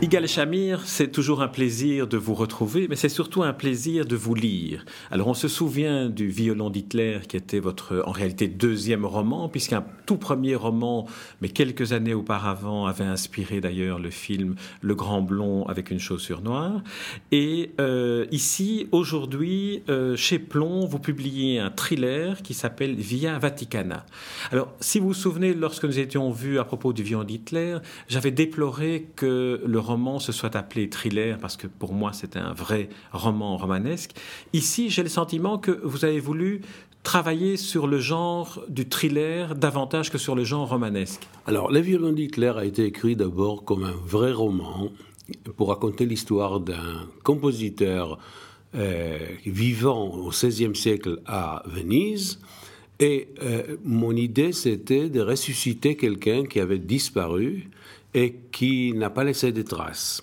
Igal Chamir, c'est toujours un plaisir de vous retrouver, mais c'est surtout un plaisir de vous lire. Alors on se souvient du Violon d'Hitler qui était votre en réalité deuxième roman, puisqu'un tout premier roman, mais quelques années auparavant, avait inspiré d'ailleurs le film Le Grand Blond avec une chaussure noire. Et euh, ici, aujourd'hui, euh, chez Plomb, vous publiez un thriller qui s'appelle Via Vaticana. Alors si vous vous souvenez, lorsque nous étions vus à propos du Violon d'Hitler, j'avais déploré que le roman se soit appelé thriller, parce que pour moi c'était un vrai roman romanesque. Ici, j'ai le sentiment que vous avez voulu travailler sur le genre du thriller davantage que sur le genre romanesque. Alors, Le violon d'Hitler a été écrit d'abord comme un vrai roman pour raconter l'histoire d'un compositeur euh, vivant au XVIe siècle à Venise. Et euh, mon idée, c'était de ressusciter quelqu'un qui avait disparu et qui n'a pas laissé de traces.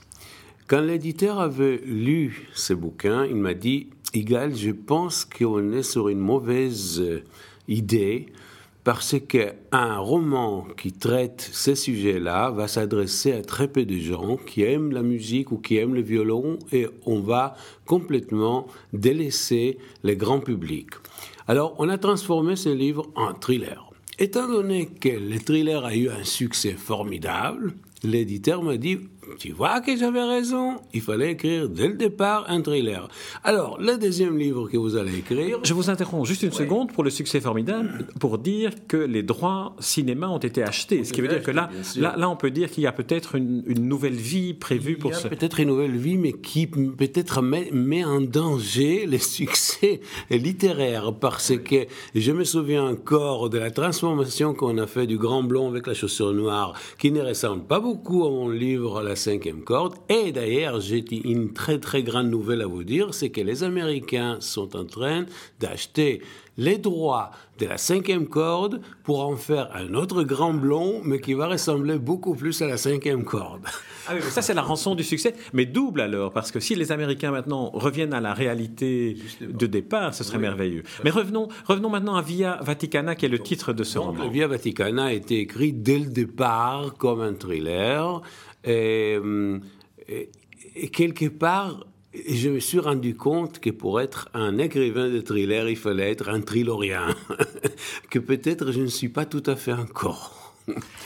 Quand l'éditeur avait lu ce bouquin, il m'a dit Igal, je pense qu'on est sur une mauvaise idée parce qu'un roman qui traite ces sujets-là va s'adresser à très peu de gens qui aiment la musique ou qui aiment le violon et on va complètement délaisser le grand public. Alors, on a transformé ce livre en thriller. Étant donné que le thriller a eu un succès formidable, l'éditeur m'a dit tu vois que j'avais raison, il fallait écrire dès le départ un thriller. Alors, le deuxième livre que vous allez écrire... Je vous interromps juste une seconde pour le succès formidable, pour dire que les droits cinéma ont été achetés. Ce qui veut dire que là, là, là, on peut dire qu'il y a peut-être une, nouvelle vie prévue pour ce... peut-être une nouvelle vie, mais qui peut-être met, met, en danger le succès littéraire, parce que je me souviens encore de la transformation qu'on a fait du Grand Blond avec la chaussure noire, qui ne ressemble pas beaucoup à mon livre La cinquième corde. Et d'ailleurs, j'ai une très très grande nouvelle à vous dire, c'est que les Américains sont en train d'acheter les droits de la cinquième corde pour en faire un autre grand blond, mais qui va ressembler beaucoup plus à la cinquième corde. Ah oui, mais ça c'est la rançon du succès, mais double alors, parce que si les Américains maintenant reviennent à la réalité de départ, ce serait merveilleux. Mais revenons, revenons maintenant à Via Vaticana, qui est le titre de ce roman. Via Vaticana a été écrit dès le départ comme un thriller. Et, et, quelque part, je me suis rendu compte que pour être un écrivain de thriller, il fallait être un trilorien, que peut-être je ne suis pas tout à fait encore.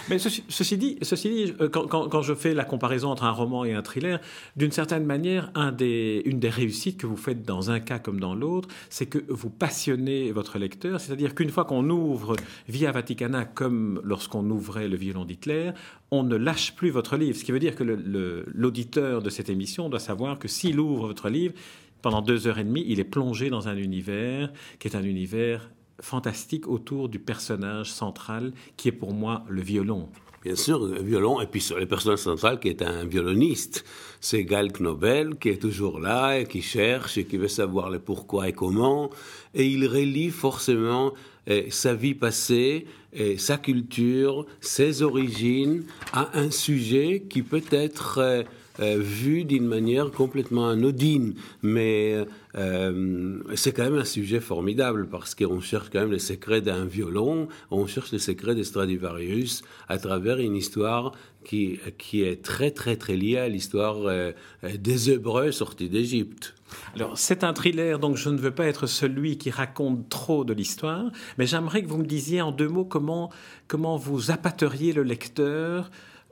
Mais ceci, dit, ceci dit euh, quand, je fais la comparaison entre un roman et un thriller, d'une certaine manière, une des réussites que vous faites dans un cas comme dans l'autre, c'est que vous passionnez votre lecteur. C'est-à-dire qu'une fois qu'on ouvre Via Vaticana, comme lorsqu'on ouvrait le violon d'Hitler, on ne lâche plus votre livre. Ce qui veut dire que l'auditeur de cette émission doit savoir que s'il ouvre votre livre, pendant deux heures et demie, il est plongé dans un univers qui est un univers fantastique autour du personnage central qui est pour moi le violon. Bien sûr, le violon, et puis le personnage central qui est un violoniste. C'est Gal Knobel qui est toujours là et qui cherche et qui veut savoir le pourquoi et comment. Et il relie forcément eh, sa vie passée, et sa culture, ses origines à un sujet qui peut être eh, vu d'une manière complètement anodine. Mais euh, c'est quand même un sujet formidable parce qu'on cherche quand même les secrets d'un violon, on cherche les secrets de Stradivarius à travers une histoire qui, qui est très très très liée à l'histoire euh, des Hébreux sortis d'Égypte. Alors, c'est un thriller, donc je ne veux pas être celui qui raconte trop de l'histoire, mais j'aimerais que vous me disiez en deux mots comment, comment vous appâteriez le lecteur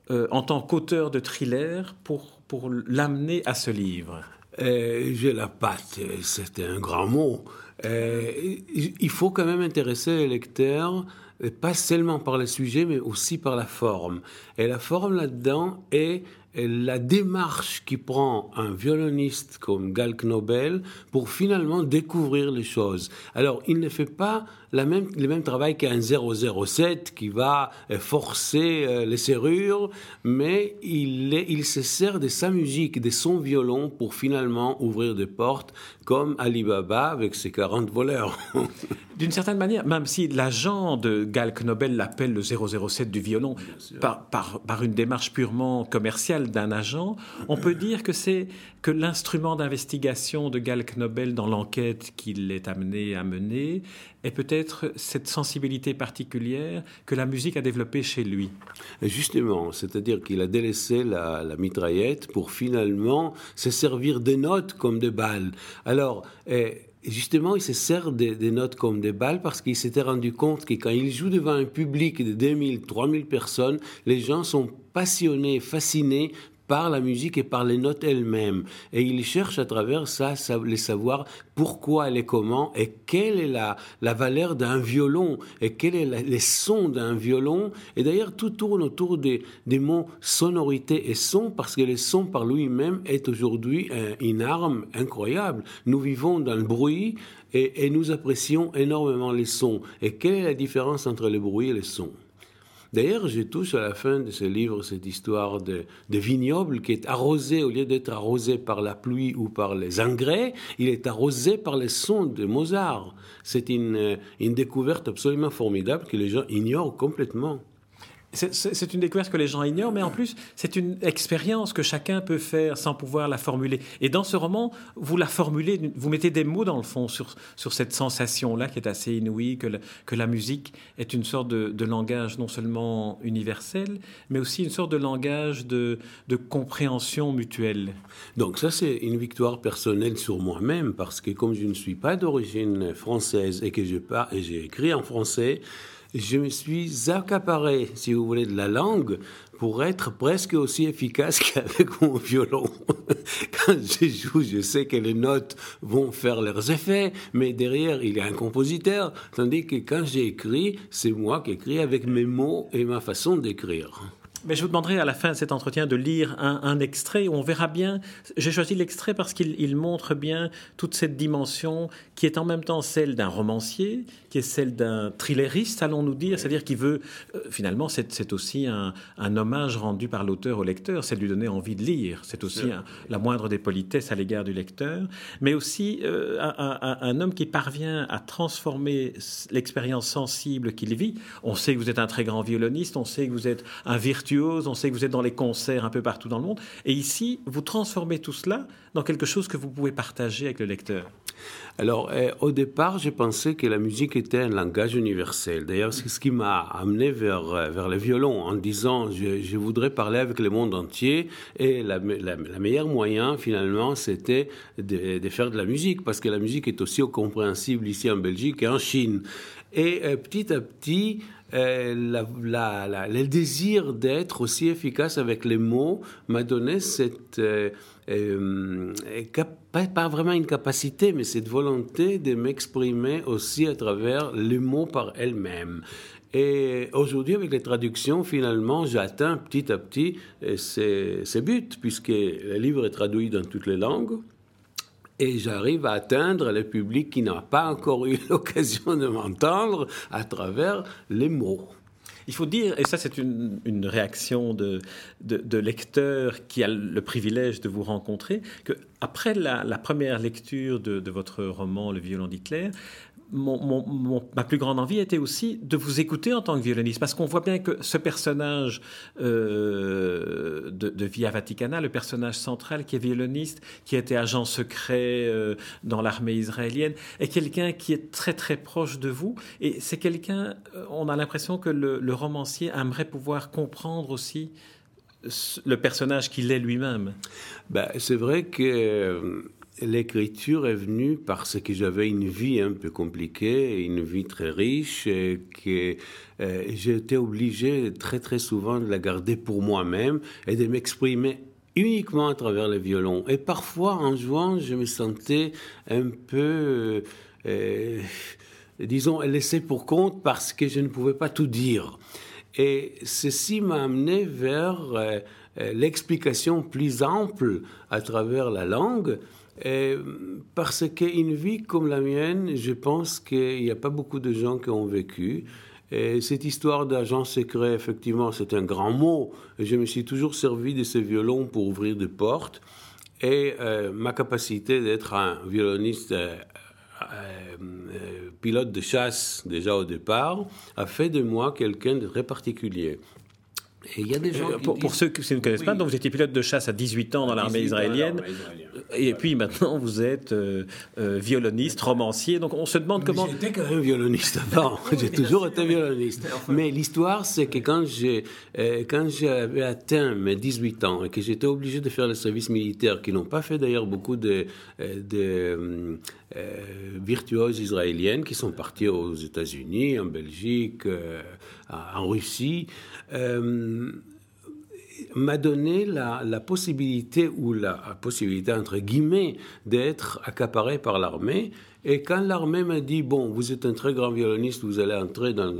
en tant qu'auteur de thriller pour pour l'amener à ce livre euh, J'ai la patte, c'était un grand mot. Euh, il faut quand même intéresser les lecteurs, pas seulement par le sujet, mais aussi par la forme. Et la forme là-dedans est la démarche qui prend un violoniste comme Gal Knobel pour finalement découvrir les choses. Alors, il ne fait pas la même, le même travail qu'un 007 qui va euh, forcer euh, les serrures, mais il, il se sert de sa musique, de son violon pour finalement ouvrir des portes comme Alibaba avec ses 40 voleurs. D'une certaine manière, même si l'agent de Gal Knobel l'appelle le 007 du violon par, par, par, une démarche purement commerciale d'un agent, on peut dire que c'est que l'instrument d'investigation de Gal Knobel dans l'enquête qu'il est amené à mener est peut-être cette sensibilité particulière que la musique a développée chez lui. Justement, c'est-à-dire qu'il a délaissé la, mitraillette pour finalement se servir des notes comme des balles. Alors, justement, il se sert des, notes comme des balles parce qu'il s'était rendu compte que quand il joue devant un public de 2000, 3000 personnes, les gens sont passionnés, fascinés par la musique et par les notes elles-mêmes. Et il cherche à travers ça, les savoir pourquoi est comment et quelle est la, la valeur d'un violon et quels sont les sons d'un violon. Et d'ailleurs, tout tourne autour des, des, mots sonorité et son parce que le son par lui-même est aujourd'hui une arme incroyable. Nous vivons dans le bruit et, et nous apprécions énormément les sons. Et quelle est la différence entre le bruit et le son? D'ailleurs, je touche à la fin de ce livre cette histoire de, vignoble qui est arrosé, au lieu d'être arrosé par la pluie ou par les engrais, il est arrosé par les sons de Mozart. C'est une, une découverte absolument formidable que les gens ignorent complètement. C'est une découverte que les gens ignorent, mais en plus, c'est une expérience que chacun peut faire sans pouvoir la formuler. Et dans ce roman, vous la formulez, vous mettez des mots dans le fond sur, sur cette sensation-là qui est assez inouïe, que, que la musique est une sorte de, langage non seulement universel, mais aussi une sorte de langage de, de compréhension mutuelle. Donc ça, c'est une victoire personnelle sur moi-même, parce que comme je ne suis pas d'origine française et que j'ai écrit en français, je me suis accaparé, si vous voulez, de la langue pour être presque aussi efficace qu'avec mon violon. Quand je joue, je sais que les notes vont faire leurs effets, mais derrière, il y a un compositeur, tandis que quand j'écris, c'est moi qui écris avec mes mots et ma façon d'écrire. Mais je vous demanderai à la fin de cet entretien de lire un, extrait. Où on verra bien. J'ai choisi l'extrait parce qu'il montre bien toute cette dimension qui est en même temps celle d'un romancier, qui est celle d'un thrilleriste, allons-nous dire, c'est-à-dire qui veut, euh, finalement, c'est aussi un, hommage rendu par l'auteur au lecteur, c'est de lui donner envie de lire, c'est aussi la moindre des politesses à l'égard du lecteur, mais aussi euh, un, un, homme qui parvient à transformer l'expérience sensible qu'il vit. On sait que vous êtes un très grand violoniste, on sait que vous êtes un virtuose, on sait que vous êtes dans les concerts un peu partout dans le monde, et ici, vous transformez tout cela dans quelque chose que vous pouvez partager avec le lecteur. Alors, eh, au départ, j'ai pensé que la musique était un langage universel. D'ailleurs, c'est ce qui m'a amené vers, euh, vers le violon, en disant, je, voudrais parler avec le monde entier. Et la, la, meilleure moyen, finalement, c'était de, de, faire de la musique, parce que la musique est aussi compréhensible ici en Belgique et en Chine. Et euh, petit à petit, euh, le désir d'être aussi efficace avec les mots m'a donné cette euh, pas, vraiment une capacité, mais cette volonté de m'exprimer aussi à travers les mots par elles-mêmes. Et aujourd'hui, avec les traductions, finalement, j'atteins petit à petit euh, ces buts, puisque le livre est traduit dans toutes les langues. Et j'arrive à atteindre le public qui n'a pas encore eu l'occasion de m'entendre à travers les mots. Il faut dire, et ça c'est une, réaction de, de, lecteur qui a le privilège de vous rencontrer, que après la, première lecture de, de, votre roman Le violon d'Hitler, ma plus grande envie était aussi de vous écouter en tant que violoniste, parce qu'on voit bien que ce personnage euh, de, Via Vaticana, le personnage central qui est violoniste, qui était agent secret euh, dans l'armée israélienne, est quelqu'un qui est très très proche de vous, et c'est quelqu'un, euh, on a l'impression que le, le, romancier aimerait pouvoir comprendre aussi le personnage qu'il est lui-même. Ben, c'est vrai que L'écriture est venue parce que j'avais une vie un peu compliquée, une vie très riche, et que euh, j'étais obligé très très souvent de la garder pour moi-même et de m'exprimer uniquement à travers le violon. Et parfois, en jouant, je me sentais un peu, euh, disons, laissé pour compte parce que je ne pouvais pas tout dire. Et ceci m'a amené vers... Euh, l'explication plus ample à travers la langue. Parce qu'une vie comme la mienne, je pense qu'il n'y a pas beaucoup de gens qui ont vécu. Et cette histoire d'agent secret, effectivement, c'est un grand mot. Je me suis toujours servi de ce violon pour ouvrir des portes. Et euh, ma capacité d'être un violoniste euh, euh, pilote de chasse déjà au départ a fait de moi quelqu'un de très particulier. Et il y a des gens pour, ceux qui ne connaissent pas, donc vous étiez pilote de chasse à 18 ans dans l'armée israélienne, et puis maintenant vous êtes violoniste, romancier. Donc on se demande comment. J'étais quand même violoniste avant. j'ai toujours été violoniste. Mais l'histoire, c'est que quand j'ai quand j'avais atteint mes 18 ans et que j'étais obligé de faire le service militaire, qui n'ont pas fait d'ailleurs beaucoup de, de virtuoses israéliennes qui sont parties aux États-Unis, en Belgique, en Russie. Euh, m'a donné la, la, possibilité, ou la possibilité entre guillemets, d'être accaparé par l'armée et quand l'armée m'a dit, bon, vous êtes un très grand violoniste, vous allez entrer dans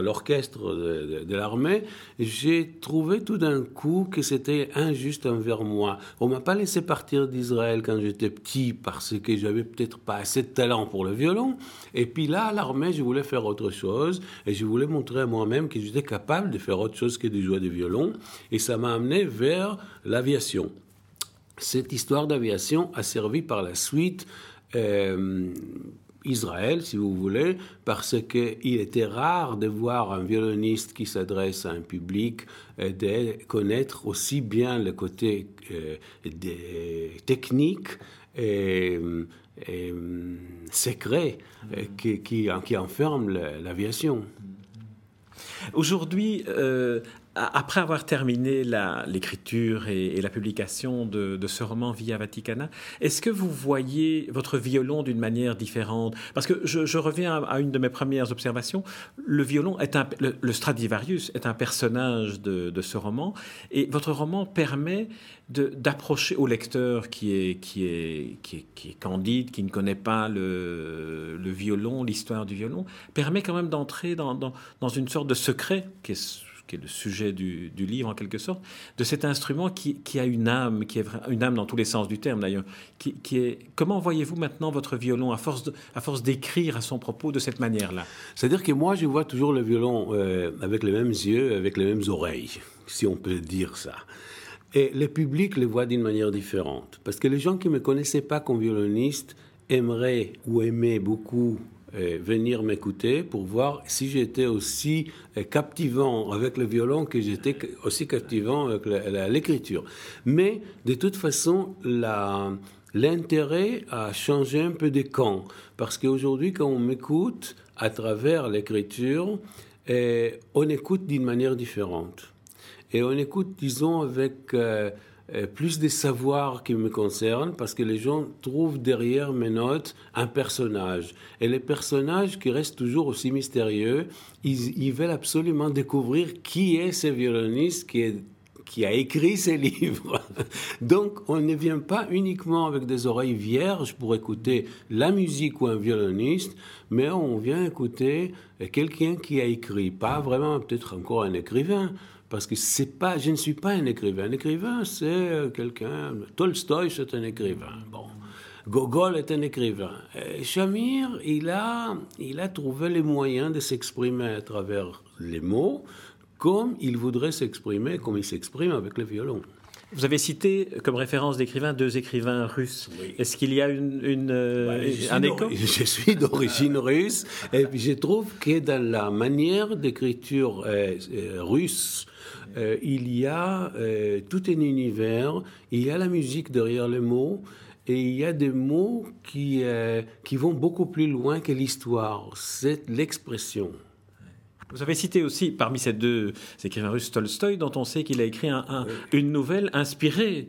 l'orchestre de, l'armée, j'ai trouvé tout d'un coup que c'était injuste envers moi. On m'a pas laissé partir d'Israël quand j'étais petit parce que j'avais peut-être pas assez de talent pour le violon. Et puis là, à l'armée, je voulais faire autre chose et je voulais montrer à moi-même que j'étais capable de faire autre chose que de jouer du violon. Et ça m'a amené vers l'aviation. Cette histoire d'aviation a servi par la suite euh, Israël, si vous voulez, parce qu'il était rare de voir un violoniste qui s'adresse à un public et de connaître aussi bien le côté euh, technique et, secret euh, qui, enferme l'aviation. Aujourd'hui, après avoir terminé l'écriture et, la publication de, ce roman Via Vaticana, est-ce que vous voyez votre violon d'une manière différente? Parce que je, reviens à, une de mes premières observations. Le violon est un, le, Stradivarius est un personnage de, ce roman, et votre roman permet d'approcher au lecteur qui est, qui, est, qui, est, candide, qui ne connaît pas le, violon, l'histoire du violon, permet quand même d'entrer dans, dans, dans, une sorte de secret qui est qui est le sujet du, livre en quelque sorte, de cet instrument qui, a une âme, qui est une âme dans tous les sens du terme d'ailleurs. Qui, est comment voyez-vous maintenant votre violon à force à force d'écrire à son propos de cette manière-là? C'est-à-dire que moi je vois toujours le violon euh, avec les mêmes yeux, avec les mêmes oreilles, si on peut dire ça. Et le public le voit d'une manière différente. Parce que les gens qui me connaissaient pas comme violoniste aimeraient ou aimaient beaucoup venir m'écouter pour voir si j'étais aussi euh, captivant avec le violon que j'étais aussi captivant avec l'écriture. Mais de toute façon, l'intérêt a changé un peu de camp. Parce qu'aujourd'hui, quand on m'écoute à travers l'écriture, euh, on écoute d'une manière différente. Et on écoute, disons, avec... Euh, plus des savoirs qui me concernent parce que les gens trouvent derrière mes notes un personnage. Et les personnages qui restent toujours aussi mystérieux, ils, veulent absolument découvrir qui est ce violoniste qui qui a écrit ces livres. Donc, on ne vient pas uniquement avec des oreilles vierges pour écouter la musique ou un violoniste, mais on vient écouter quelqu'un qui a écrit, pas vraiment peut-être encore un écrivain, parce que c'est pas, je ne suis pas un écrivain. Un écrivain, c'est euh, quelqu'un. Tolstoï, c'est un écrivain. Bon. Gogol est un écrivain. Et Shamir, il a, il a trouvé les moyens de s'exprimer à travers les mots, comme il voudrait s'exprimer, comme il s'exprime avec le violon. Vous avez cité comme référence d'écrivains deux écrivains russes. Est-ce qu'il y a une, une euh, un écho Je suis d'origine russe et puis je trouve que dans la manière d'écriture euh, russe, euh, il y a tout un univers, il y a la musique derrière les mots, et il y a des mots qui, qui vont beaucoup plus loin que l'histoire. C'est l'expression. Vous avez cité aussi, parmi ces deux écrivains russes, Tolstoï, dont on sait qu'il a écrit une nouvelle inspirée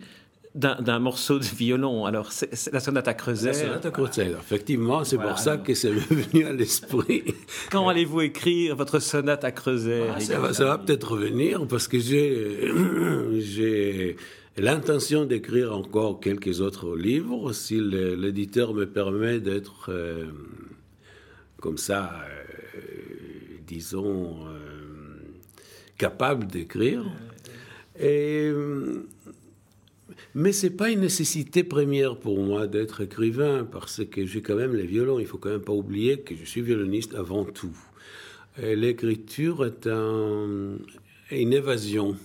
d'un morceau de violon. Alors, c'est la sonate à creuser. La sonate à creuser, effectivement, c'est pour ça que c'est venu à l'esprit. Quand allez-vous écrire votre sonate à creuser ah, ça, va, ça va peut-être revenir parce que j'ai l'intention d'écrire encore quelques autres livres si l'éditeur me permet d'être euh, comme ça, euh, disons, euh, capable d'écrire. Et, mais ce n'est pas une nécessité première pour moi d'être écrivain, parce que j'ai quand même les violons. Il faut quand même pas oublier que je suis violoniste avant tout. L'écriture est un, une évasion.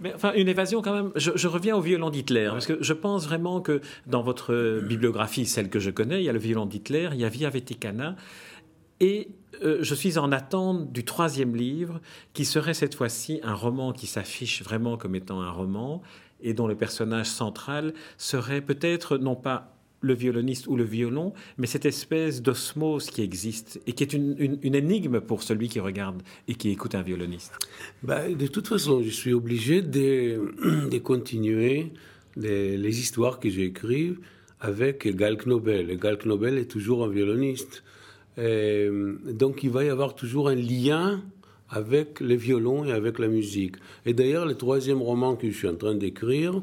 Mais enfin, une évasion quand même. Je, reviens au violon d'Hitler, parce que je pense vraiment que dans votre bibliographie, celle que je connais, il y a le violon d'Hitler, il y a Via Vaticana, et euh, je suis en attente du troisième livre, qui serait cette fois-ci un roman qui s'affiche vraiment comme étant un roman, et dont le personnage central serait peut-être non pas le violoniste ou le violon, mais cette espèce d'osmose qui existe et qui est une, énigme pour celui qui regarde et qui écoute un violoniste. Bah, de toute façon, je suis obligé de, de continuer les, les, histoires que j'écris avec Gal Knobel. Et Gal Knobel est toujours un violoniste. Donc il va y avoir toujours un lien avec les violons et avec la musique. Et d'ailleurs, le troisième roman que je suis en train d'écrire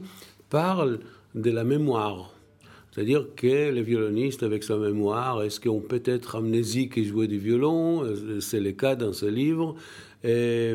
parle de la mémoire c'est-à-dire que le violoniste, avec sa mémoire, est-ce qu'on peut être amnésique et jouer du violon? C'est le cas dans ce livre? Et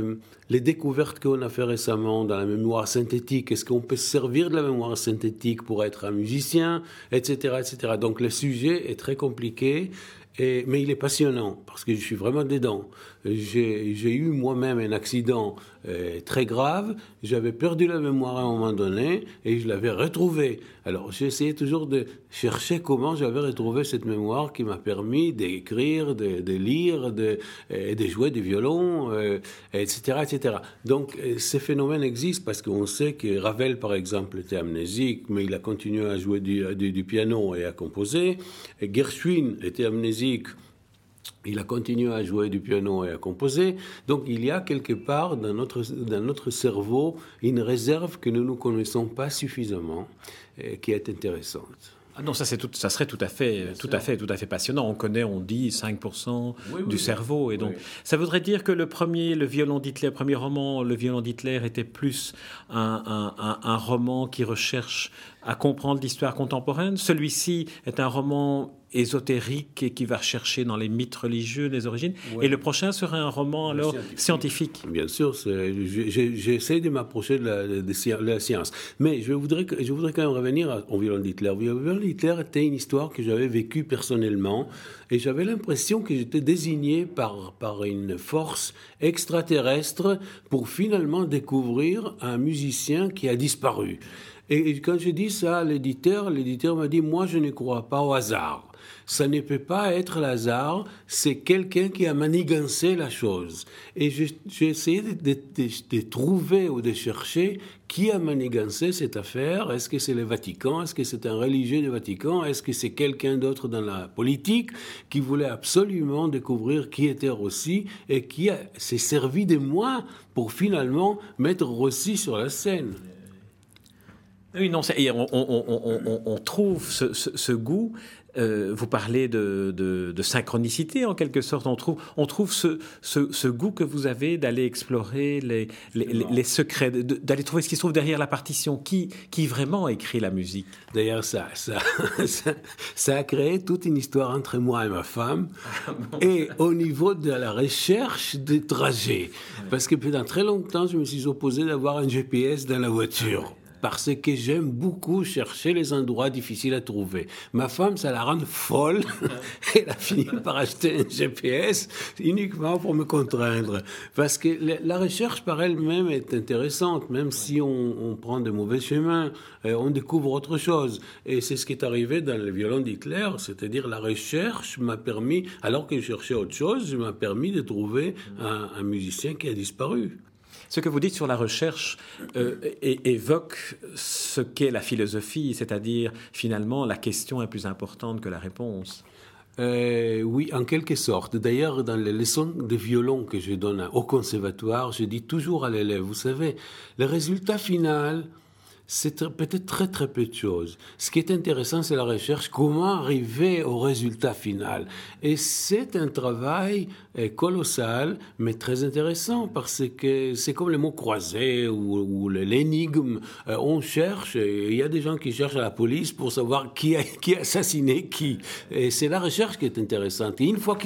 les découvertes qu'on a fait récemment dans la mémoire synthétique, est-ce qu'on peut servir de la mémoire synthétique pour être un musicien, etc., etc. Donc le sujet est très compliqué mais il est passionnant parce que je suis vraiment dedans. J'ai eu moi-même un accident euh, très grave. J'avais perdu la mémoire à un moment donné et je l'avais retrouvée. Alors essayé toujours de chercher comment j'avais retrouvé cette mémoire qui m'a permis d'écrire, de, lire, de, euh, jouer du violon, euh, etc. Donc ces phénomènes existent parce qu'on sait que Ravel, par exemple, était amnésique, mais il a continué à jouer du, piano et à composer. Gershwin était amnésique il a continué à jouer du piano et à composer. Donc il y a quelque part dans notre, dans notre cerveau une réserve que nous ne connaissons pas suffisamment et qui est intéressante. Ah non, ça, tout, ça serait tout à, fait, tout, à fait, tout à fait passionnant. On connaît, on dit 5% du cerveau. Et donc, ça voudrait dire que le premier, le violon d'Hitler, premier roman, le violon d'Hitler était plus un, un, roman qui recherche à comprendre l'histoire contemporaine. Celui-ci est un roman ésotérique et qui va chercher dans les mythes religieux les origines. Et le prochain serait un roman alors scientifique. Bien sûr, j'essaie de m'approcher de, la, science. Mais je voudrais, je voudrais quand même revenir au violon d'Hitler. Le violon d'Hitler était une histoire que j'avais vécue personnellement et j'avais l'impression que j'étais désigné par, par une force extraterrestre pour finalement découvrir un musicien qui a disparu. Et quand je dis ça à l'éditeur, l'éditeur m'a dit, moi je ne crois pas au hasard. Ça ne peut pas être le hasard, c'est quelqu'un qui a manigancé la chose. Et j'ai essayé de, trouver ou de chercher qui a manigancé cette affaire. Est-ce que c'est le Vatican? Est-ce que c'est un religieux du Vatican? Est-ce que c'est quelqu'un d'autre dans la politique qui voulait absolument découvrir qui était Rossi et qui s'est servi de moi pour finalement mettre Rossi sur la scène? Oui, non, on, trouve ce, goût. Euh, vous parlez de, synchronicité en quelque sorte. On trouve, on trouve ce, goût que vous avez d'aller explorer les, les, secrets, d'aller trouver ce qui se trouve derrière la partition. Qui, qui vraiment écrit la musique? D'ailleurs, ça ça, ça, a créé toute une histoire entre moi et ma femme. Ah et au niveau de la recherche des trajets. Parce que pendant très longtemps, je me suis opposé d'avoir un GPS dans la voiture parce que j'aime beaucoup chercher les endroits difficiles à trouver. Ma femme, ça la rend folle. Elle a fini par acheter un GPS uniquement pour me contraindre. Parce que la recherche par elle-même est intéressante, même si on, prend de mauvais chemins, euh, on découvre autre chose. Et c'est ce qui est arrivé dans le violon d'Hitler, c'est-à-dire la recherche m'a permis, alors que je cherchais autre chose, m'a permis de trouver un musicien qui a disparu. Ce que vous dites sur la recherche euh, évoque ce qu'est la philosophie, c'est-à-dire finalement la question est plus importante que la réponse. Euh, oui, en quelque sorte. D'ailleurs, dans les leçons de violon que je donne au conservatoire, je dis toujours à l'élève, vous savez, le résultat final, c'est peut-être très très peu de choses. Ce qui est intéressant, c'est la recherche, comment arriver au résultat final. Et c'est un travail euh, colossal, mais très intéressant, parce que c'est comme les mots croisés ou, l'énigme. Euh, on cherche, il y a des gens qui cherchent à la police pour savoir qui a, qui assassiné qui. Et c'est la recherche qui est intéressante. Et une fois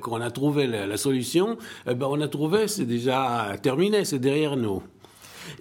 qu'on a trouvé la, solution, eh ben on a trouvé, c'est déjà terminé, c'est derrière nous.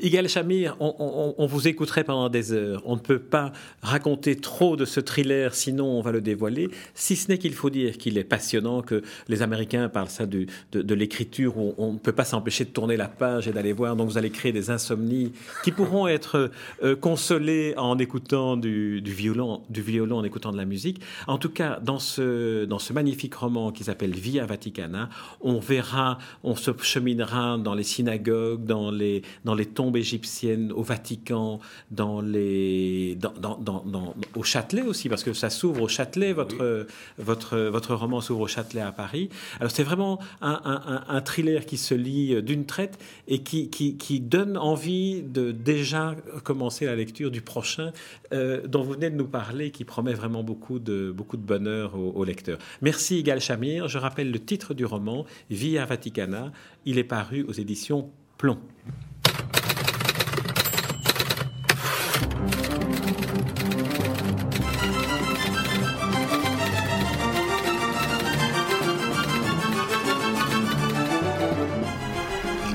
Igal Chamir, on, vous écouterait pendant des heures. On ne peut pas raconter trop de ce thriller, sinon on va le dévoiler. Si ce n'est qu'il faut dire qu'il est passionnant, que les Américains parlent ça de, l'écriture où on ne peut pas s'empêcher de tourner la page et d'aller voir. Donc vous allez créer des insomnies qui pourront être euh, consolées en écoutant du, violon, du violon, en écoutant de la musique. En tout cas, dans ce, dans ce magnifique roman qui s'appelle Via Vaticana, on verra, on se cheminera dans les synagogues, dans les, dans les tombes égyptiennes, au Vatican, dans les, dans, dans, dans, au Châtelet aussi, parce que ça s'ouvre au Châtelet, votre, votre, votre roman s'ouvre au Châtelet à Paris. Alors c'est vraiment un, un, un, thriller qui se lit d'une traite et qui, qui, qui, donne envie de déjà commencer la lecture du prochain euh, dont vous venez de nous parler, qui promet vraiment beaucoup de, beaucoup de bonheur aux, aux lecteurs. Merci Igal Chamir. Je rappelle le titre du roman, Via Vaticana. Il est paru aux éditions Plomb.